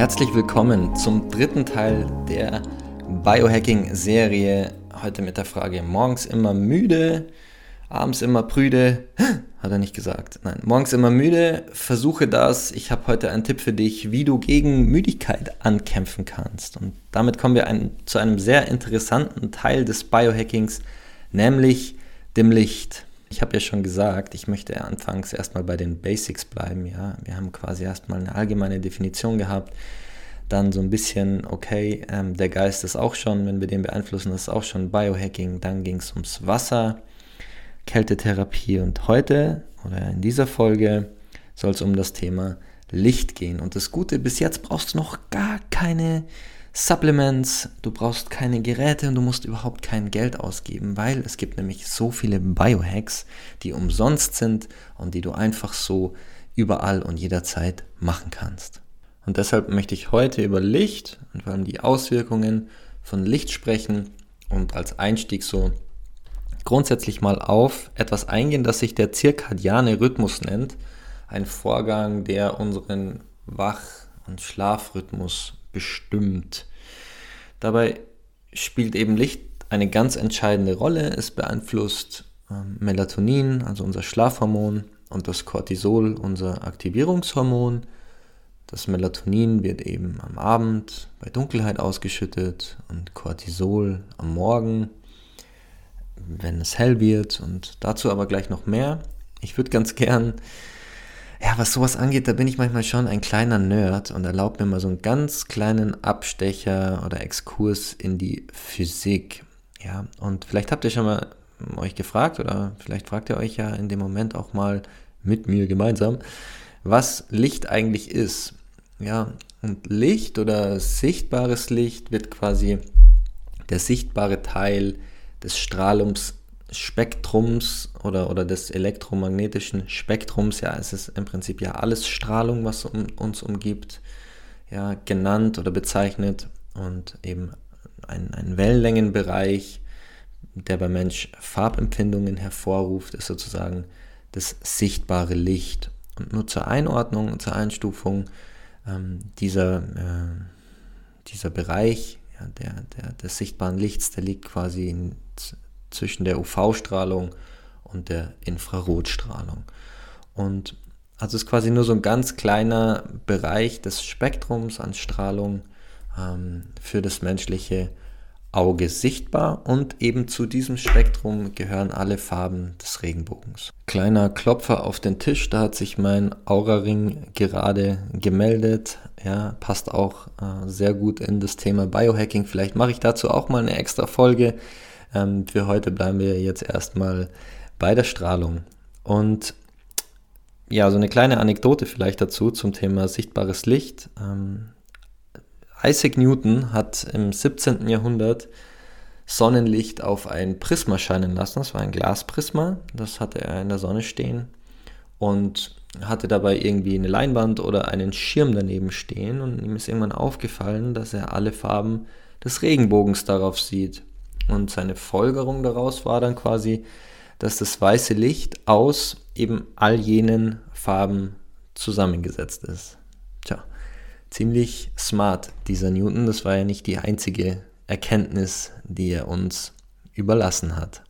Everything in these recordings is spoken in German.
Herzlich willkommen zum dritten Teil der Biohacking-Serie. Heute mit der Frage: Morgens immer müde, abends immer prüde. Hat er nicht gesagt. Nein, morgens immer müde. Versuche das. Ich habe heute einen Tipp für dich, wie du gegen Müdigkeit ankämpfen kannst. Und damit kommen wir ein, zu einem sehr interessanten Teil des Biohackings, nämlich dem Licht. Ich habe ja schon gesagt, ich möchte anfangs erstmal bei den Basics bleiben. Ja, wir haben quasi erstmal eine allgemeine Definition gehabt, dann so ein bisschen, okay, ähm, der Geist ist auch schon, wenn wir den beeinflussen, ist auch schon Biohacking. Dann ging es ums Wasser, Kältetherapie und heute oder in dieser Folge soll es um das Thema Licht gehen. Und das Gute, bis jetzt brauchst du noch gar keine Supplements, du brauchst keine Geräte und du musst überhaupt kein Geld ausgeben, weil es gibt nämlich so viele Biohacks, die umsonst sind und die du einfach so überall und jederzeit machen kannst. Und deshalb möchte ich heute über Licht und vor allem die Auswirkungen von Licht sprechen und als Einstieg so grundsätzlich mal auf etwas eingehen, das sich der zirkadiane Rhythmus nennt. Ein Vorgang, der unseren Wach- und Schlafrhythmus bestimmt. Dabei spielt eben Licht eine ganz entscheidende Rolle. Es beeinflusst ähm, Melatonin, also unser Schlafhormon, und das Cortisol, unser Aktivierungshormon. Das Melatonin wird eben am Abend bei Dunkelheit ausgeschüttet und Cortisol am Morgen, wenn es hell wird. Und dazu aber gleich noch mehr. Ich würde ganz gern ja, was sowas angeht, da bin ich manchmal schon ein kleiner Nerd und erlaubt mir mal so einen ganz kleinen Abstecher oder Exkurs in die Physik. Ja, und vielleicht habt ihr schon mal euch gefragt oder vielleicht fragt ihr euch ja in dem Moment auch mal mit mir gemeinsam, was Licht eigentlich ist. Ja, und Licht oder sichtbares Licht wird quasi der sichtbare Teil des Strahlungs, Spektrums oder, oder des elektromagnetischen Spektrums, ja, es ist im Prinzip ja alles Strahlung, was um, uns umgibt, ja, genannt oder bezeichnet und eben ein, ein Wellenlängenbereich, der beim Mensch Farbempfindungen hervorruft, ist sozusagen das sichtbare Licht. Und nur zur Einordnung und zur Einstufung ähm, dieser, äh, dieser Bereich ja, der, der, des sichtbaren Lichts, der liegt quasi in zwischen der UV-Strahlung und der Infrarotstrahlung. Und also ist quasi nur so ein ganz kleiner Bereich des Spektrums an Strahlung ähm, für das menschliche Auge sichtbar und eben zu diesem Spektrum gehören alle Farben des Regenbogens. Kleiner Klopfer auf den Tisch, da hat sich mein Aura-Ring gerade gemeldet. Ja, passt auch äh, sehr gut in das Thema Biohacking. Vielleicht mache ich dazu auch mal eine extra Folge. Ähm, für heute bleiben wir jetzt erstmal bei der Strahlung. Und ja, so eine kleine Anekdote vielleicht dazu zum Thema sichtbares Licht. Ähm, Isaac Newton hat im 17. Jahrhundert Sonnenlicht auf ein Prisma scheinen lassen. Das war ein Glasprisma, das hatte er in der Sonne stehen und hatte dabei irgendwie eine Leinwand oder einen Schirm daneben stehen und ihm ist irgendwann aufgefallen, dass er alle Farben des Regenbogens darauf sieht. Und seine Folgerung daraus war dann quasi, dass das weiße Licht aus eben all jenen Farben zusammengesetzt ist. Tja, ziemlich smart dieser Newton. Das war ja nicht die einzige Erkenntnis, die er uns überlassen hat.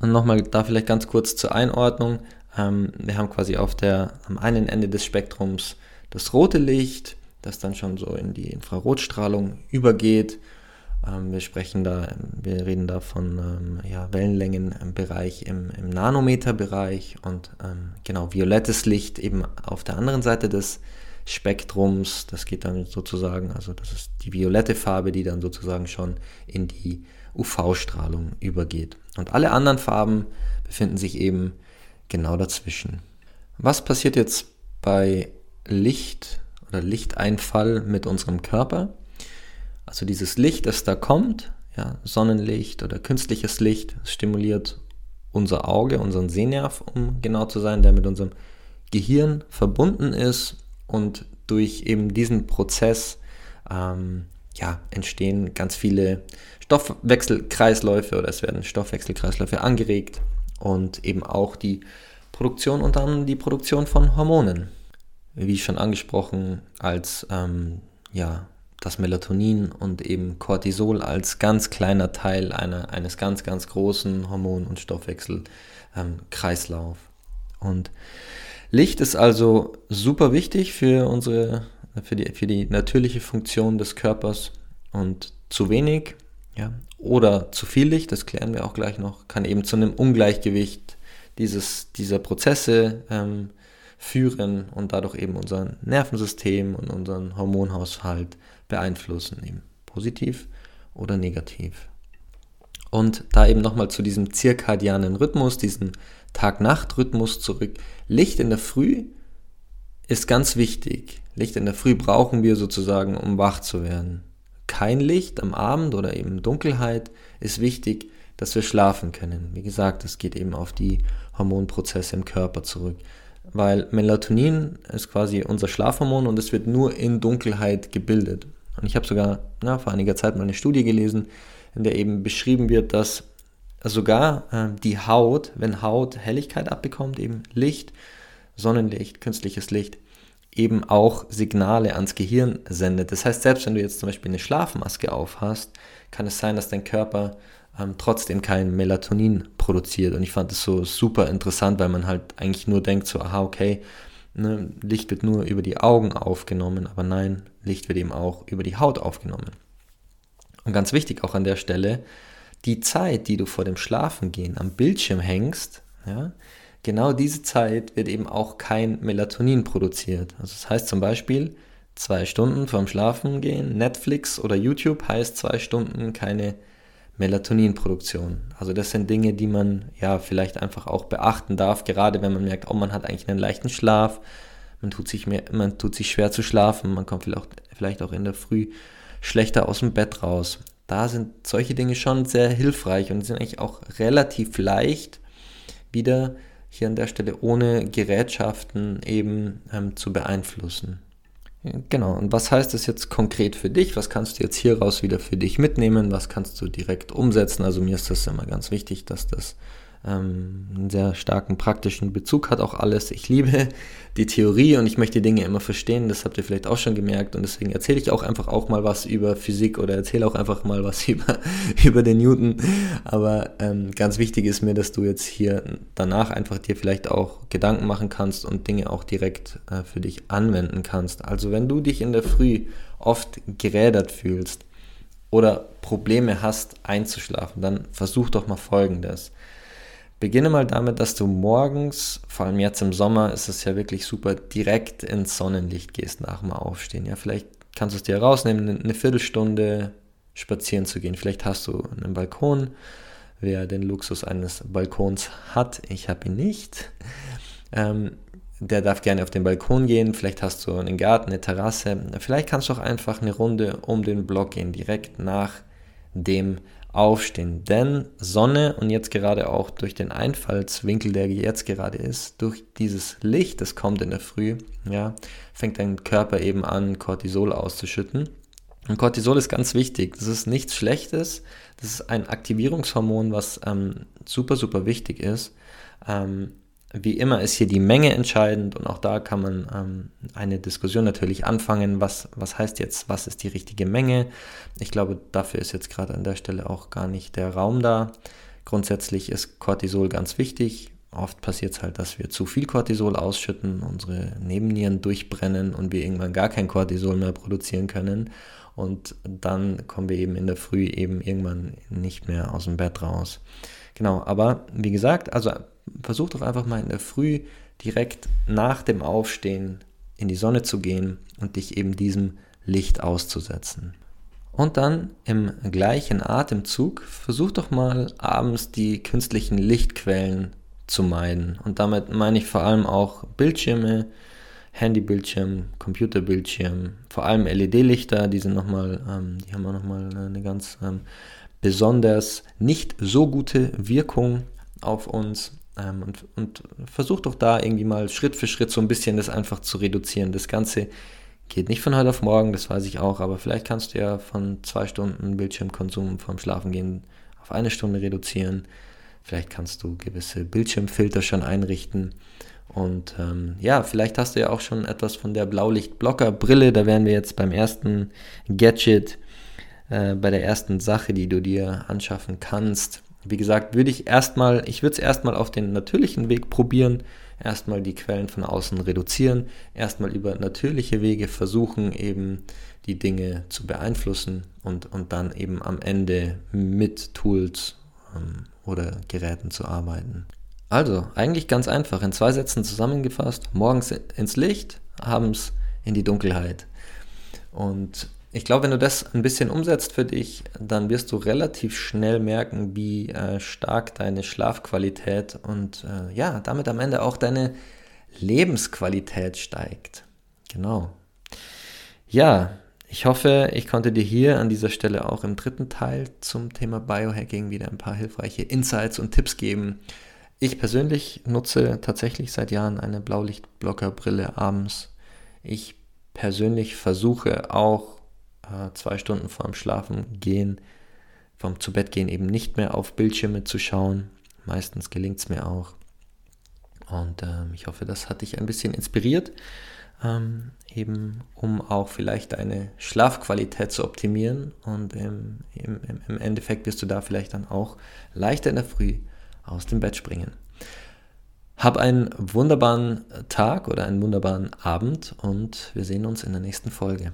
Und nochmal da vielleicht ganz kurz zur Einordnung. Ähm, wir haben quasi auf der, am einen Ende des Spektrums das rote Licht, das dann schon so in die Infrarotstrahlung übergeht ähm, wir sprechen da, wir reden da von ähm, ja, Wellenlängenbereich im, im Nanometerbereich und ähm, genau violettes Licht eben auf der anderen Seite des Spektrums. Das geht dann sozusagen, also das ist die violette Farbe, die dann sozusagen schon in die UV-Strahlung übergeht. Und alle anderen Farben befinden sich eben genau dazwischen. Was passiert jetzt bei Licht oder Lichteinfall mit unserem Körper? Also dieses Licht, das da kommt, ja, Sonnenlicht oder künstliches Licht, stimuliert unser Auge, unseren Sehnerv, um genau zu sein, der mit unserem Gehirn verbunden ist und durch eben diesen Prozess ähm, ja, entstehen ganz viele Stoffwechselkreisläufe oder es werden Stoffwechselkreisläufe angeregt und eben auch die Produktion und dann die Produktion von Hormonen. Wie schon angesprochen, als ähm, ja, das Melatonin und eben Cortisol als ganz kleiner Teil einer, eines ganz, ganz großen Hormon- und Stoffwechselkreislauf. Ähm, und Licht ist also super wichtig für unsere, für die, für die natürliche Funktion des Körpers und zu wenig, ja, oder zu viel Licht, das klären wir auch gleich noch, kann eben zu einem Ungleichgewicht dieses, dieser Prozesse ähm, führen und dadurch eben unser Nervensystem und unseren Hormonhaushalt beeinflussen, eben positiv oder negativ. Und da eben nochmal zu diesem zirkadianen Rhythmus, diesem Tag-Nacht-Rhythmus zurück. Licht in der Früh ist ganz wichtig. Licht in der Früh brauchen wir sozusagen, um wach zu werden. Kein Licht am Abend oder eben Dunkelheit ist wichtig, dass wir schlafen können. Wie gesagt, es geht eben auf die Hormonprozesse im Körper zurück. Weil Melatonin ist quasi unser Schlafhormon und es wird nur in Dunkelheit gebildet. Und ich habe sogar ja, vor einiger Zeit mal eine Studie gelesen, in der eben beschrieben wird, dass sogar äh, die Haut, wenn Haut Helligkeit abbekommt, eben Licht, Sonnenlicht, künstliches Licht, eben auch Signale ans Gehirn sendet. Das heißt, selbst wenn du jetzt zum Beispiel eine Schlafmaske auf hast, kann es sein, dass dein Körper ähm, trotzdem kein Melatonin produziert. Und ich fand das so super interessant, weil man halt eigentlich nur denkt, so, aha, okay, ne, Licht wird nur über die Augen aufgenommen, aber nein, Licht wird eben auch über die Haut aufgenommen. Und ganz wichtig auch an der Stelle, die Zeit, die du vor dem Schlafengehen am Bildschirm hängst, ja, genau diese Zeit wird eben auch kein Melatonin produziert. Also das heißt zum Beispiel, zwei Stunden vorm Schlafengehen, Netflix oder YouTube heißt zwei Stunden keine Melatoninproduktion. Also das sind Dinge, die man ja vielleicht einfach auch beachten darf, gerade wenn man merkt, oh, man hat eigentlich einen leichten Schlaf, man tut sich, mehr, man tut sich schwer zu schlafen, man kommt vielleicht, vielleicht auch in der Früh schlechter aus dem Bett raus. Da sind solche Dinge schon sehr hilfreich und sind eigentlich auch relativ leicht wieder hier an der Stelle ohne Gerätschaften eben ähm, zu beeinflussen. Genau, und was heißt das jetzt konkret für dich? Was kannst du jetzt hieraus wieder für dich mitnehmen? Was kannst du direkt umsetzen? Also mir ist das immer ganz wichtig, dass das ähm, einen sehr starken praktischen Bezug hat auch alles. Ich liebe die Theorie und ich möchte Dinge immer verstehen. Das habt ihr vielleicht auch schon gemerkt und deswegen erzähle ich auch einfach auch mal was über Physik oder erzähle auch einfach mal was über, über den Newton. Aber ähm, ganz wichtig ist mir, dass du jetzt hier danach einfach dir vielleicht auch Gedanken machen kannst und Dinge auch direkt äh, für dich anwenden kannst. Also wenn du dich in der Früh oft gerädert fühlst oder Probleme hast einzuschlafen, dann versuch doch mal Folgendes. Beginne mal damit, dass du morgens, vor allem jetzt im Sommer, ist es ja wirklich super, direkt ins Sonnenlicht gehst nach dem Aufstehen. Ja, vielleicht kannst du es dir rausnehmen, eine Viertelstunde spazieren zu gehen. Vielleicht hast du einen Balkon. Wer den Luxus eines Balkons hat, ich habe ihn nicht, ähm, der darf gerne auf den Balkon gehen. Vielleicht hast du einen Garten, eine Terrasse. Vielleicht kannst du auch einfach eine Runde um den Block gehen, direkt nach dem aufstehen. Denn Sonne und jetzt gerade auch durch den Einfallswinkel, der jetzt gerade ist, durch dieses Licht, das kommt in der Früh, ja, fängt dein Körper eben an, Cortisol auszuschütten. Und Cortisol ist ganz wichtig. Das ist nichts Schlechtes. Das ist ein Aktivierungshormon, was ähm, super, super wichtig ist. Ähm, wie immer ist hier die Menge entscheidend und auch da kann man ähm, eine Diskussion natürlich anfangen, was, was heißt jetzt, was ist die richtige Menge. Ich glaube, dafür ist jetzt gerade an der Stelle auch gar nicht der Raum da. Grundsätzlich ist Cortisol ganz wichtig. Oft passiert es halt, dass wir zu viel Cortisol ausschütten, unsere Nebennieren durchbrennen und wir irgendwann gar kein Cortisol mehr produzieren können. Und dann kommen wir eben in der Früh eben irgendwann nicht mehr aus dem Bett raus. Genau, aber wie gesagt, also versuch doch einfach mal in der Früh direkt nach dem Aufstehen in die Sonne zu gehen und dich eben diesem Licht auszusetzen. Und dann im gleichen Atemzug versuch doch mal abends die künstlichen Lichtquellen zu meiden. Und damit meine ich vor allem auch Bildschirme, Handybildschirm, Computerbildschirm, vor allem LED-Lichter, die sind nochmal, ähm, die haben auch nochmal eine ganz ähm, besonders nicht so gute Wirkung auf uns. Ähm, und, und versuch doch da irgendwie mal Schritt für Schritt so ein bisschen das einfach zu reduzieren. Das Ganze geht nicht von heute auf morgen, das weiß ich auch, aber vielleicht kannst du ja von zwei Stunden Bildschirmkonsum vorm Schlafengehen auf eine Stunde reduzieren. Vielleicht kannst du gewisse Bildschirmfilter schon einrichten. Und ähm, ja, vielleicht hast du ja auch schon etwas von der Blaulichtblocker-Brille. Da wären wir jetzt beim ersten Gadget, äh, bei der ersten Sache, die du dir anschaffen kannst. Wie gesagt, würde ich erstmal, ich würde es erstmal auf den natürlichen Weg probieren, erstmal die Quellen von außen reduzieren, erstmal über natürliche Wege versuchen, eben die Dinge zu beeinflussen und, und dann eben am Ende mit Tools ähm, oder Geräten zu arbeiten. Also, eigentlich ganz einfach, in zwei Sätzen zusammengefasst, morgens ins Licht, abends in die Dunkelheit. Und ich glaube, wenn du das ein bisschen umsetzt für dich, dann wirst du relativ schnell merken, wie äh, stark deine Schlafqualität und äh, ja, damit am Ende auch deine Lebensqualität steigt. Genau. Ja, ich hoffe, ich konnte dir hier an dieser Stelle auch im dritten Teil zum Thema Biohacking wieder ein paar hilfreiche Insights und Tipps geben. Ich persönlich nutze tatsächlich seit Jahren eine Blaulichtblockerbrille abends. Ich persönlich versuche auch äh, zwei Stunden vorm Schlafen gehen, vom zu Bett gehen eben nicht mehr auf Bildschirme zu schauen. Meistens gelingt es mir auch. Und ähm, ich hoffe, das hat dich ein bisschen inspiriert, ähm, eben um auch vielleicht deine Schlafqualität zu optimieren. Und im, im, im Endeffekt wirst du da vielleicht dann auch leichter in der Früh aus dem Bett springen. Hab einen wunderbaren Tag oder einen wunderbaren Abend und wir sehen uns in der nächsten Folge.